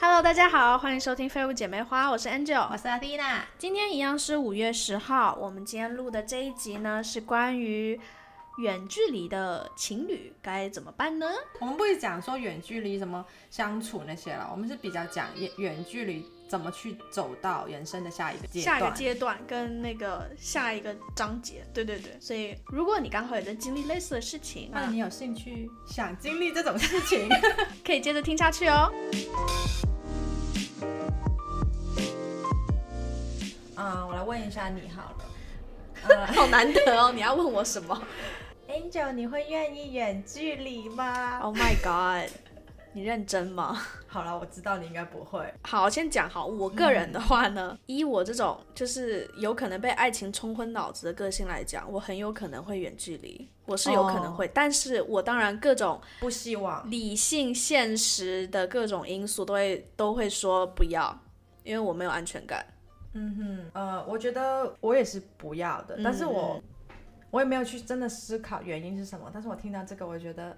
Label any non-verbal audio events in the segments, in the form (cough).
Hello，大家好，欢迎收听《废物姐妹花》，我是 Angel，我是 Athena。今天一样是五月十号，我们今天录的这一集呢，是关于远距离的情侣该怎么办呢？我们不会讲说远距离怎么相处那些了，我们是比较讲远远距离怎么去走到人生的下一个阶段。下一个阶段跟那个下一个章节，对对对。所以如果你刚好也在经历类似的事情，那你有兴趣想经历这种事情，(laughs) 可以接着听下去哦。嗯，我来问一下你好了。(laughs) (laughs) 好难得哦，你要问我什么？Angel，你会愿意远距离吗？Oh my god，你认真吗？(laughs) 好了，我知道你应该不会。好，先讲好，我个人的话呢，以我这种就是有可能被爱情冲昏脑子的个性来讲，我很有可能会远距离，我是有可能会，但是我当然各种不希望理性现实的各种因素都会都会说不要，因为我没有安全感。嗯哼，呃，我觉得我也是不要的，但是我我也没有去真的思考原因是什么。但是我听到这个，我觉得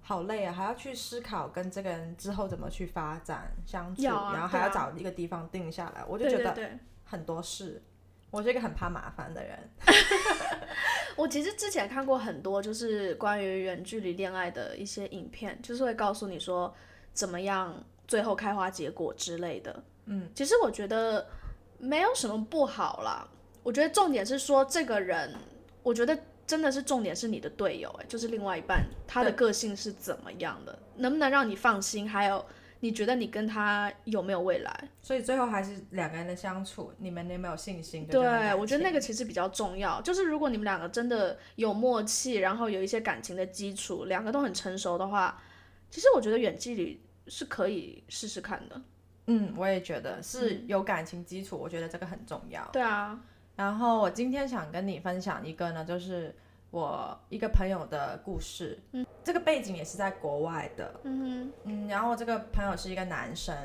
好累啊，还要去思考跟这个人之后怎么去发展相处，然后还要找一个地方定下来，我就觉得很多事。我是一个很怕麻烦的人。(laughs) 我其实之前看过很多就是关于远距离恋爱的一些影片，就是会告诉你说怎么样最后开花结果之类的。嗯，其实我觉得。没有什么不好啦，我觉得重点是说这个人，我觉得真的是重点是你的队友，哎，就是另外一半，他的个性是怎么样的，能不能让你放心，还有你觉得你跟他有没有未来？所以最后还是两个人的相处，你们有没有信心？对，我觉得那个其实比较重要，就是如果你们两个真的有默契，然后有一些感情的基础，两个都很成熟的话，其实我觉得远距离是可以试试看的。嗯，我也觉得是有感情基础，我觉得这个很重要。对啊，然后我今天想跟你分享一个呢，就是我一个朋友的故事。嗯，这个背景也是在国外的。嗯嗯，然后这个朋友是一个男生，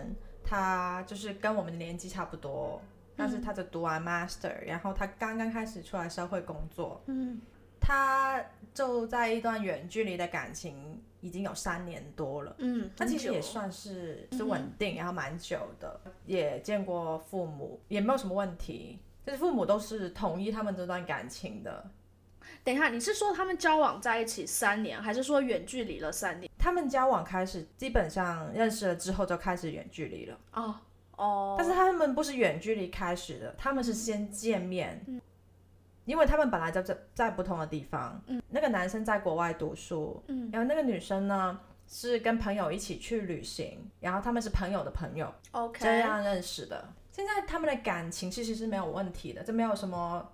他就是跟我们的年纪差不多，但是他就读完 master，然后他刚刚开始出来社会工作。嗯，他就在一段远距离的感情。已经有三年多了，嗯，他其实也算是是稳定，然后蛮久的，也见过父母，也没有什么问题，就是父母都是同意他们这段感情的。等一下，你是说他们交往在一起三年，还是说远距离了三年？他们交往开始，基本上认识了之后就开始远距离了。哦哦，但是他们不是远距离开始的，他们是先见面。因为他们本来就在在不同的地方，嗯，那个男生在国外读书，嗯，然后那个女生呢是跟朋友一起去旅行，然后他们是朋友的朋友，OK，这样认识的。现在他们的感情其实是没有问题的，这没有什么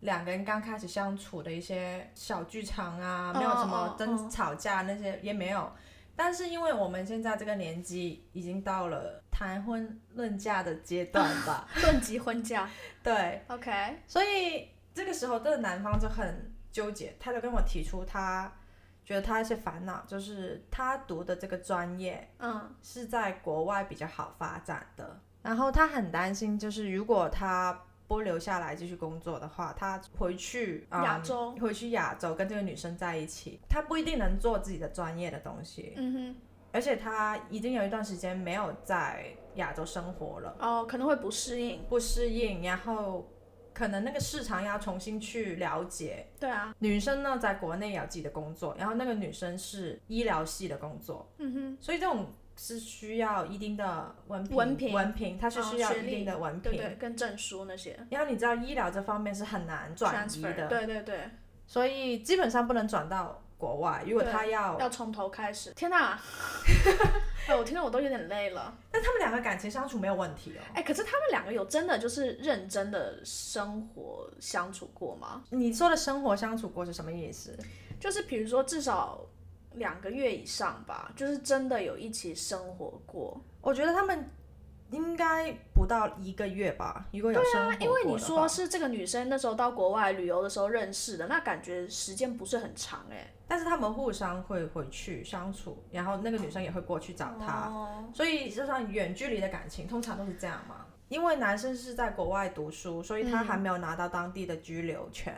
两个人刚开始相处的一些小剧场啊，没有什么争吵架那些也没有。但是因为我们现在这个年纪已经到了谈婚论嫁的阶段吧，(laughs) 论及婚嫁，对，OK，所以。这个时候，这个男方就很纠结，他就跟我提出，他觉得他一些烦恼，就是他读的这个专业，嗯，是在国外比较好发展的，然后他很担心，就是如果他不留下来继续工作的话，他回去亚洲，回去亚洲跟这个女生在一起，他不一定能做自己的专业的东西，嗯哼，而且他已经有一段时间没有在亚洲生活了，哦，可能会不适应，不适应，然后。可能那个市场要重新去了解。对啊，女生呢在国内有自己的工作，然后那个女生是医疗系的工作，嗯哼，所以这种是需要一定的文凭，文凭，文凭，它是需要一定的文凭，对对，跟证书那些。然后你知道医疗这方面是很难转移的，对对对，所以基本上不能转到。国外，如果他要要从头开始，天哪！(laughs) 哎，我听到我都有点累了。但他们两个感情相处没有问题哦。哎，可是他们两个有真的就是认真的生活相处过吗？你说的生活相处过是什么意思？就是比如说至少两个月以上吧，就是真的有一起生活过。我觉得他们。应该不到一个月吧，如果有生活对啊，因为你说是这个女生那时候到国外旅游的时候认识的，那感觉时间不是很长哎。但是他们互相会回去相处，然后那个女生也会过去找他，所以就算远距离的感情通常都是这样嘛。因为男生是在国外读书，所以他还没有拿到当地的居留权。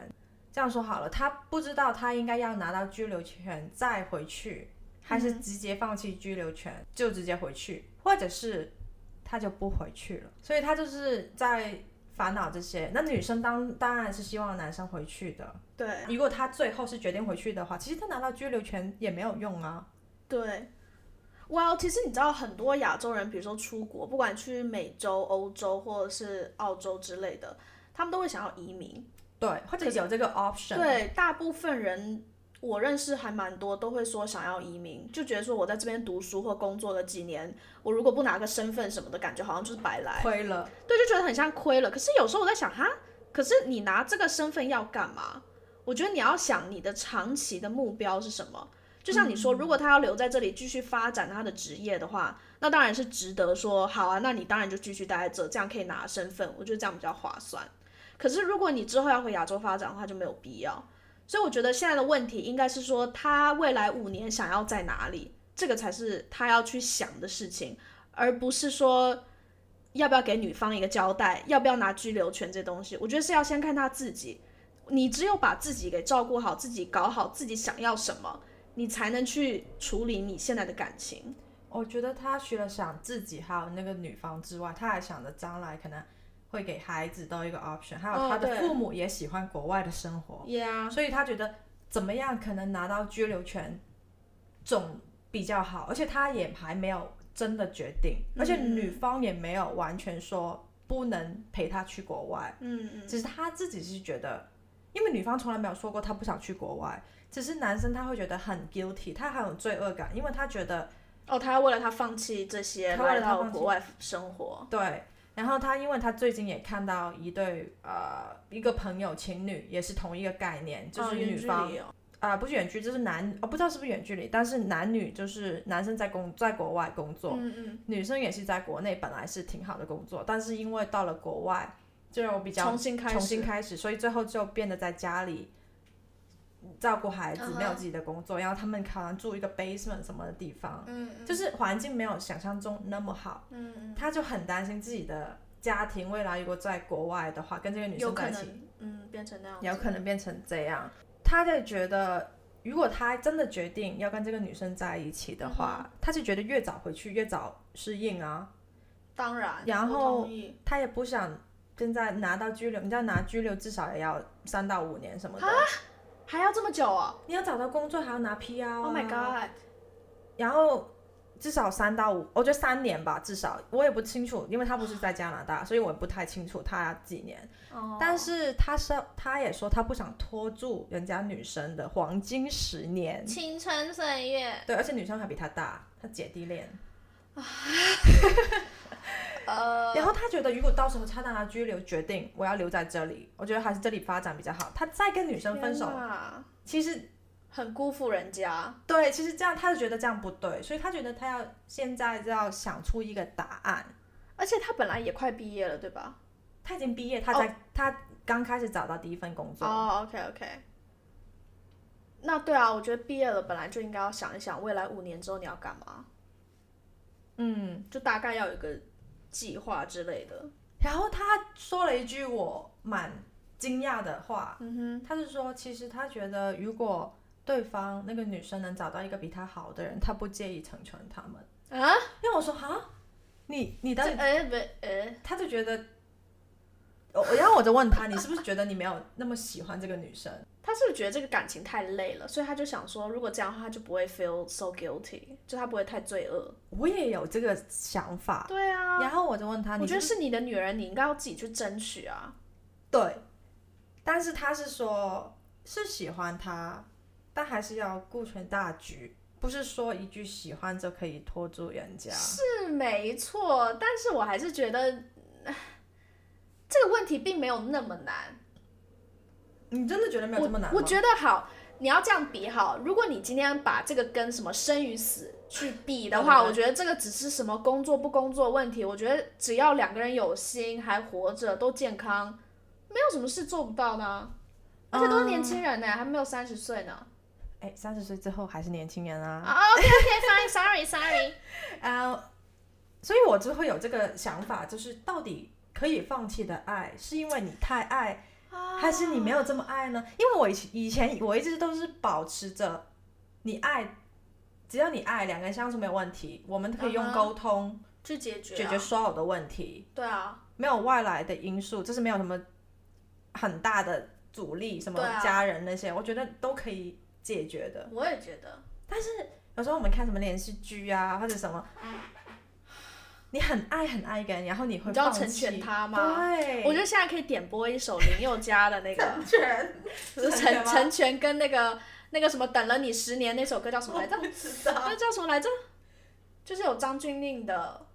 这样说好了，他不知道他应该要拿到居留权再回去，还是直接放弃居留权就直接回去。或者是他就不回去了。所以他就是在烦恼这些。那女生当当然是希望男生回去的。对，如果他最后是决定回去的话，其实他拿到居留权也没有用啊。对。哇，其实你知道很多亚洲人，比如说出国，不管去美洲、欧洲或者是澳洲之类的，他们都会想要移民。对，或者有这个 option。对，大部分人我认识还蛮多，都会说想要移民，就觉得说我在这边读书或工作了几年，我如果不拿个身份什么的，感觉好像就是白来，亏了。对，就觉得很像亏了。可是有时候我在想，哈，可是你拿这个身份要干嘛？我觉得你要想你的长期的目标是什么。就像你说，如果他要留在这里继续发展他的职业的话，那当然是值得说好啊。那你当然就继续待在这，这样可以拿身份，我觉得这样比较划算。可是如果你之后要回亚洲发展的话，就没有必要。所以我觉得现在的问题应该是说，他未来五年想要在哪里，这个才是他要去想的事情，而不是说要不要给女方一个交代，要不要拿居留权这东西。我觉得是要先看他自己，你只有把自己给照顾好，自己搞好自己想要什么。你才能去处理你现在的感情。我觉得他除了想自己还有那个女方之外，他还想着将来可能会给孩子都一个 option，还有他的父母也喜欢国外的生活。所以他觉得怎么样可能拿到居留权总比较好，而且他也还没有真的决定，而且女方也没有完全说不能陪他去国外。嗯嗯。只是他自己是觉得，因为女方从来没有说过他不想去国外。只是男生他会觉得很 guilty，他很有罪恶感，因为他觉得哦，他要为了他放弃这些，来到国外生活。对，然后他因为他最近也看到一对呃一个朋友情侣，也是同一个概念，就是女方啊不是远距，就是男哦不知道是不是远距离，但是男女就是男生在工在国外工作，嗯嗯，女生也是在国内本来是挺好的工作，但是因为到了国外就我比较重新开始，重新开始，所以最后就变得在家里。照顾孩子，没有自己的工作，然后他们可能住一个 basement 什么的地方，嗯，就是环境没有想象中那么好，嗯嗯，他就很担心自己的家庭未来如果在国外的话，跟这个女生在一起，嗯，变成那样，有可能变成这样。他就觉得，如果他真的决定要跟这个女生在一起的话，他就觉得越早回去越早适应啊。当然，然后他也不想现在拿到拘留，你知道拿拘留至少也要三到五年什么的。还要这么久啊？你要找到工作还要拿 PR Oh my god！然后至少三到五，我觉得三年吧，至少我也不清楚，因为他不是在加拿大，所以我也不太清楚他几年。哦。但是他说，他也说他不想拖住人家女生的黄金十年，青春岁月。对，而且女生还比他大，他姐弟恋。(laughs) 呃，然后他觉得，如果到时候他让他拘留，决定我要留在这里，我觉得还是这里发展比较好。他再跟女生分手，其实很辜负人家。对，其实这样他就觉得这样不对，所以他觉得他要现在就要想出一个答案。而且他本来也快毕业了，对吧？他已经毕业，他在他刚开始找到第一份工作。哦，OK OK。那对啊，我觉得毕业了本来就应该要想一想，未来五年之后你要干嘛。嗯，就大概要有一个。计划之类的，然后他说了一句我蛮惊讶的话，嗯哼，他是说其实他觉得如果对方那个女生能找到一个比他好的人，他不介意成全他们。啊。因为我说哈，你你的呃不呃，他就觉得，我然后我就问他，你是不是觉得你没有那么喜欢这个女生？(laughs) 他是不是觉得这个感情太累了，所以他就想说，如果这样的话，他就不会 feel so guilty，就他不会太罪恶。我也有这个想法。对啊。然后我就问他，我觉得是你的女人，你应该要自己去争取啊。对。但是他是说，是喜欢他，但还是要顾全大局，不是说一句喜欢就可以拖住人家。是没错，但是我还是觉得这个问题并没有那么难。你真的觉得没有这么难我觉得好，你要这样比好。如果你今天把这个跟什么生与死去比的话，我觉得这个只是什么工作不工作问题。我觉得只要两个人有心还活着都健康，没有什么事做不到的。而且都是年轻人呢，还没有三十岁呢。哎，三十岁之后还是年轻人啊。OK OK，Sorry，Sorry，Sorry。(laughs) 呃，所以我就会有这个想法，就是到底可以放弃的爱，是因为你太爱。还是你没有这么爱呢？因为我以以前我一直都是保持着，你爱，只要你爱，两个人相处没有问题，我们可以用沟通去解决解决所有的问题。对啊，没有外来的因素，就是没有什么很大的阻力，什么家人那些，我觉得都可以解决的。我也觉得，但是有时候我们看什么连续剧啊，或者什么。你很爱很爱一个人，然后你会你要成全他吗？对，我觉得现在可以点播一首林宥嘉的那个成全，成成全跟那个那个什么等了你十年那首歌叫什么来着？那叫什么来着？就是有张钧甯的，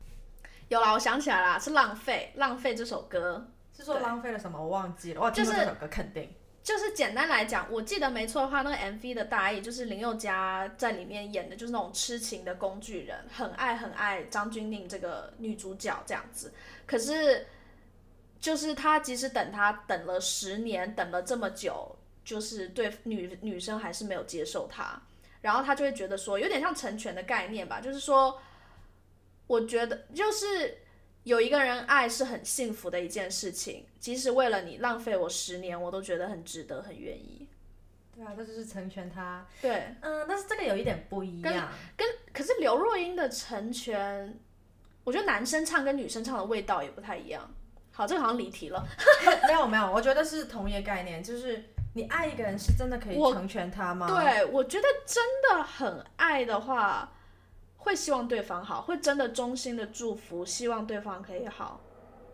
有啦，我想起来啦，是浪费浪费这首歌，是说浪费了什么？我忘记了，我听过这首歌，肯定。就是就是简单来讲，我记得没错的话，那个 MV 的大意就是林宥嘉在里面演的就是那种痴情的工具人，很爱很爱张钧甯这个女主角这样子。可是，就是他即使等他等了十年，等了这么久，就是对女女生还是没有接受他，然后他就会觉得说，有点像成全的概念吧，就是说，我觉得就是。有一个人爱是很幸福的一件事情，即使为了你浪费我十年，我都觉得很值得，很愿意。对啊，这就是成全他。对，嗯，但是这个有一点不一样。跟可是刘若英的成全，我觉得男生唱跟女生唱的味道也不太一样。好，这个好像离题了。(laughs) 没有没有，我觉得是同一个概念，就是你爱一个人是真的可以成全他吗？对，我觉得真的很爱的话。会希望对方好，会真的衷心的祝福，希望对方可以好，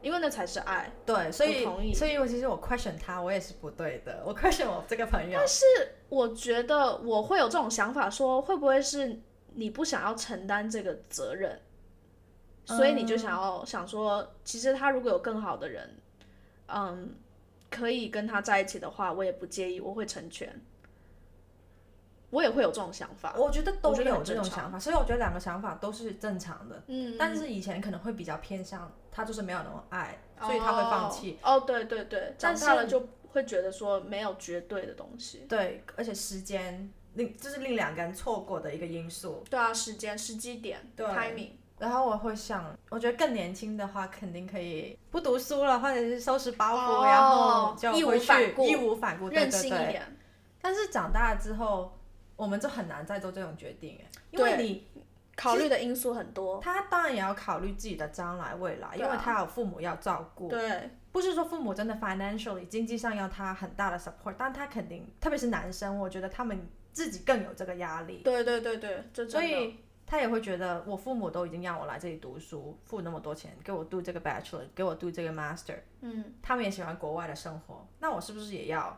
因为那才是爱。对，所以同意，所以我其实我 question 他，我也是不对的，我 (laughs) question 我这个朋友。但是我觉得我会有这种想法，说会不会是你不想要承担这个责任，所以你就想要想说，其实他如果有更好的人，嗯，可以跟他在一起的话，我也不介意，我会成全。我也会有这种想法，我觉得都有这种想法，所以我觉得两个想法都是正常的。嗯，但是以前可能会比较偏向他就是没有那么爱，所以他会放弃。哦，对对对，长大了就会觉得说没有绝对的东西。对，而且时间令就是令两个人错过的一个因素。对啊，时间时机点，timing。然后我会想，我觉得更年轻的话肯定可以不读书了，或者是收拾包袱，然后就义无反顾，义无反顾，任性一点。但是长大了之后。我们就很难再做这种决定哎，因为你考虑的因素很多。他当然也要考虑自己的将来未来，因为他有父母要照顾。对，不是说父母真的 financially 经济上要他很大的 support，但他肯定，特别是男生，我觉得他们自己更有这个压力。对对对对，所以他也会觉得，我父母都已经让我来这里读书，付那么多钱给我读这个 bachelor，给我读这个 master，嗯，他们也喜欢国外的生活，那我是不是也要？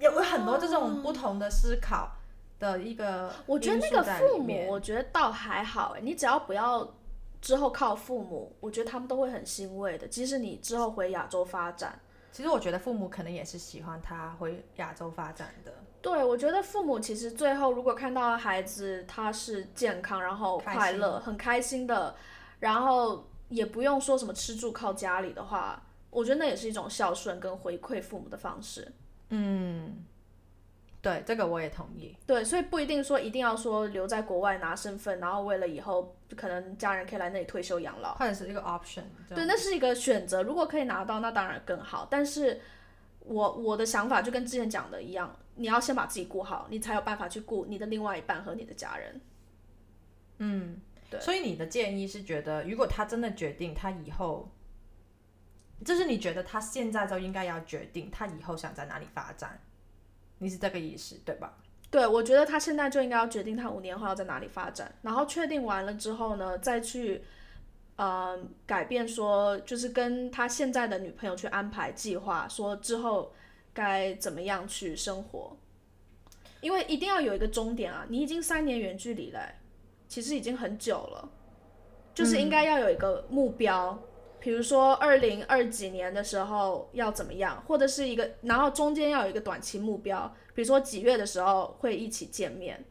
有很多这种不同的思考的一个，我觉得那个父母，我觉得倒还好哎，你只要不要之后靠父母，我觉得他们都会很欣慰的。即使你之后回亚洲发展，其实我觉得父母可能也是喜欢他回亚洲发展的。对，我觉得父母其实最后如果看到孩子他是健康，然后快乐、很开心的，然后也不用说什么吃住靠家里的话，我觉得那也是一种孝顺跟回馈父母的方式。嗯，对，这个我也同意。对，所以不一定说一定要说留在国外拿身份，然后为了以后可能家人可以来那里退休养老，或者是一个 option。对，那是一个选择。如果可以拿到，那当然更好。但是，我我的想法就跟之前讲的一样，你要先把自己顾好，你才有办法去顾你的另外一半和你的家人。嗯，对。所以你的建议是觉得，如果他真的决定他以后。就是你觉得他现在就应该要决定他以后想在哪里发展，你是这个意思对吧？对，我觉得他现在就应该要决定他五年后要在哪里发展，然后确定完了之后呢，再去呃改变说，就是跟他现在的女朋友去安排计划，说之后该怎么样去生活，因为一定要有一个终点啊！你已经三年远距离了，其实已经很久了，就是应该要有一个目标。比如说二零二几年的时候要怎么样，或者是一个，然后中间要有一个短期目标，比如说几月的时候会一起见面。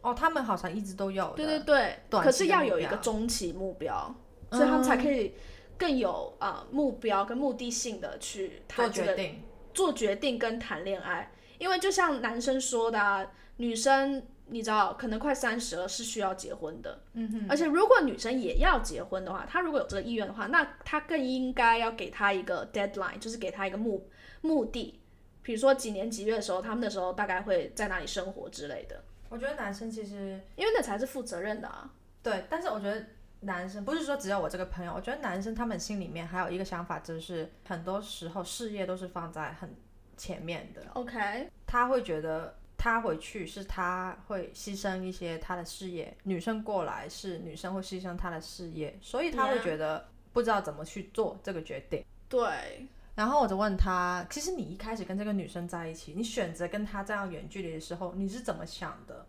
哦，他们好像一直都有。对对对，可是要有一个中期目标，所以他们才可以更有啊目标跟目的性的去做决定、做决定跟谈恋爱。因为就像男生说的，女生。你知道，可能快三十了是需要结婚的，嗯哼。而且如果女生也要结婚的话，她如果有这个意愿的话，那她更应该要给她一个 deadline，就是给她一个目目的，比如说几年几月的时候，他们的时候大概会在哪里生活之类的。我觉得男生其实，因为那才是负责任的啊。对，但是我觉得男生不是说只有我这个朋友，我觉得男生他们心里面还有一个想法，就是很多时候事业都是放在很前面的。OK，他会觉得他回去是他会牺牲一些他的事业，女生过来是女生会牺牲她的事业，所以他会觉得不知道怎么去做这个决定。对。然后我就问他，其实你一开始跟这个女生在一起，你选择跟她这样远距离的时候，你是怎么想的？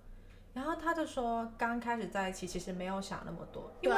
然后他就说，刚开始在一起其实没有想那么多，因为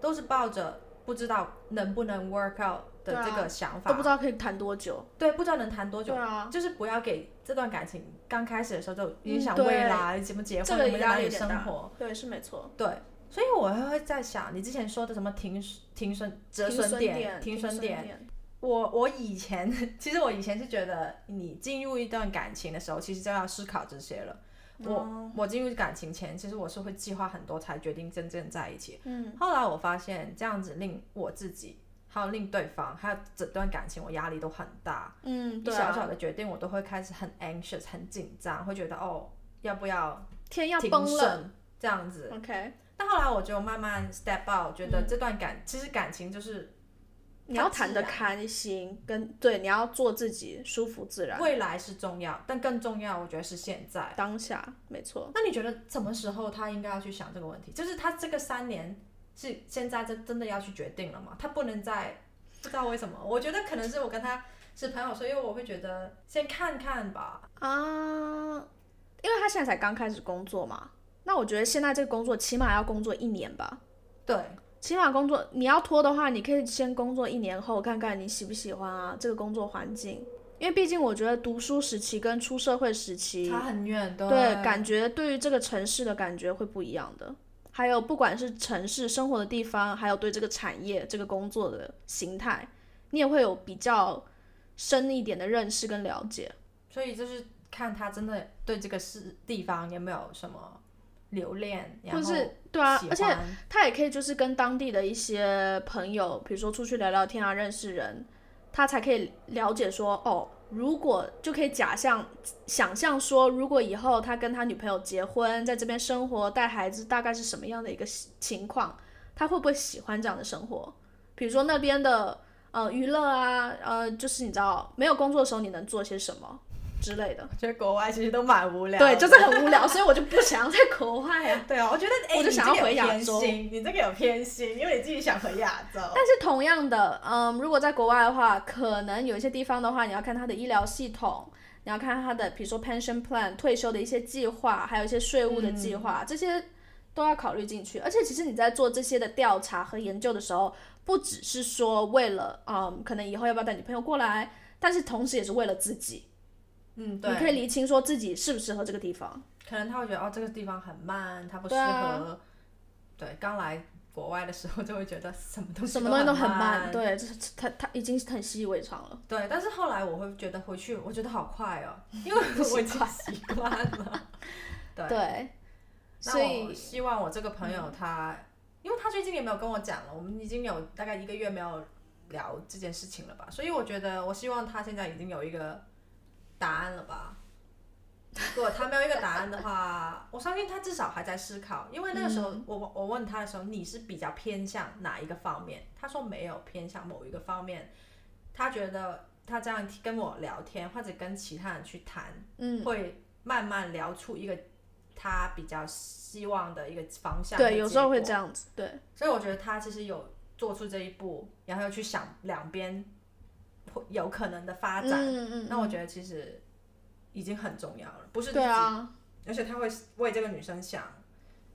都是抱着不知道能不能 work out 的这个想法，都不知道可以谈多久。对，不知道能谈多久。对啊，就是不要给这段感情刚开始的时候就影响未来怎么结婚、怎么哪里生活。对，是没错。对，所以我会在想，你之前说的什么停停损折损点、停损点。我我以前 (laughs) 其实我以前是觉得，你进入一段感情的时候，其实就要思考这些了。我我进入感情前，其实我是会计划很多才决定真正在一起。嗯，后来我发现这样子令我自己，还有令对方，还有整段感情，我压力都很大。嗯，一小小的决定，我都会开始很 anxious，很紧张，会觉得哦，要不要天要崩了这样子。OK，但后来我就慢慢 step out，觉得这段感其实感情就是。你要谈的开心，跟对你要做自己舒服自然。未来是重要，但更重要，我觉得是现在当下，没错。那你觉得什么时候他应该要去想这个问题？就是他这个三年是现在真真的要去决定了吗？他不能再不知道为什么？我觉得可能是我跟他是朋友，所以我会觉得先看看吧。啊，因为他现在才刚开始工作嘛，那我觉得现在这个工作起码要工作一年吧。对。起码工作你要拖的话，你可以先工作一年后看看你喜不喜欢啊这个工作环境，因为毕竟我觉得读书时期跟出社会时期差很远，对，感觉对于这个城市的感觉会不一样的。还有不管是城市生活的地方，还有对这个产业这个工作的形态，你也会有比较深一点的认识跟了解。所以就是看他真的对这个是地方有没有什么。留恋，或是对啊，而且他也可以就是跟当地的一些朋友，比如说出去聊聊天啊，认识人，他才可以了解说，哦，如果就可以假象想象说，如果以后他跟他女朋友结婚，在这边生活带孩子，大概是什么样的一个情况，他会不会喜欢这样的生活？比如说那边的呃娱乐啊，呃，就是你知道没有工作的时候你能做些什么？之类的，(laughs) 觉得国外其实都蛮无聊，对，就是很无聊，所以我就不想要在国外啊。(laughs) 对啊，我觉得，我就想要回亚洲。你这个有偏心，因为你自己想回亚洲。但是同样的，嗯，如果在国外的话，可能有一些地方的话，你要看它的医疗系统，你要看它的，比如说 pension plan 退休的一些计划，还有一些税务的计划，这些都要考虑进去。而且，其实你在做这些的调查和研究的时候，不只是说为了，嗯，可能以后要不要带女朋友过来，但是同时也是为了自己。嗯，对，你可以厘清说自己适不适合这个地方。可能他会觉得哦，这个地方很慢，他不适合。对，刚来国外的时候就会觉得什么东西什么东西都很慢。对，就是他他已经很习以为常了。对，但是后来我会觉得回去，我觉得好快哦，因为 (laughs) 我已经习惯了。(laughs) 对。所以希望我这个朋友他，因为他最近也没有跟我讲了，我们已经有大概一个月没有聊这件事情了吧，所以我觉得我希望他现在已经有一个。答案了吧？如果他没有一个答案的话，(laughs) 我相信他至少还在思考。因为那个时候，我我问他的时候，你是比较偏向哪一个方面？他说没有偏向某一个方面。他觉得他这样跟我聊天，或者跟其他人去谈，嗯，会慢慢聊出一个他比较希望的一个方向。对，有时候会这样子。对，所以我觉得他其实有做出这一步，然后又去想两边。有可能的发展，那我觉得其实已经很重要了，不是？对啊，而且他会为这个女生想，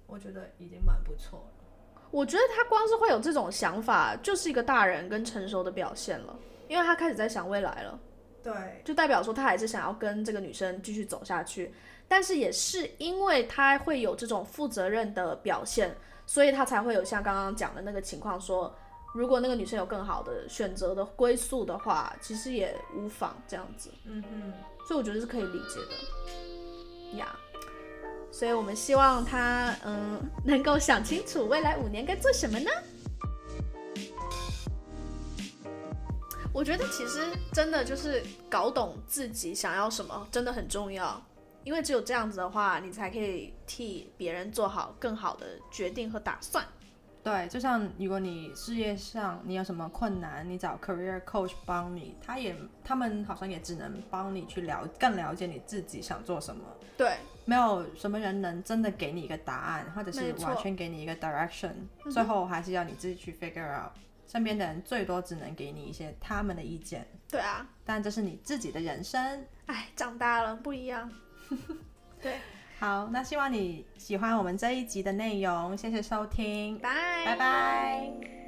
我觉得已经蛮不错了。我觉得他光是会有这种想法，就是一个大人跟成熟的表现了，因为他开始在想未来了。对，就代表说他还是想要跟这个女生继续走下去，但是也是因为他会有这种负责任的表现，所以他才会有像刚刚讲的那个情况说。如果那个女生有更好的选择的归宿的话，其实也无妨这样子。嗯哼，所以我觉得是可以理解的呀。所以我们希望他嗯能够想清楚未来五年该做什么呢？我觉得其实真的就是搞懂自己想要什么真的很重要，因为只有这样子的话，你才可以替别人做好更好的决定和打算。对，就像如果你事业上你有什么困难，你找 career coach 帮你，他也他们好像也只能帮你去了更了解你自己想做什么。对，没有什么人能真的给你一个答案，或者是完全给你一个 direction，最后还是要你自己去 figure out。身边的人最多只能给你一些他们的意见。对啊，但这是你自己的人生。哎，长大了不一样。(laughs) 对。好，那希望你喜欢我们这一集的内容，谢谢收听，拜拜拜。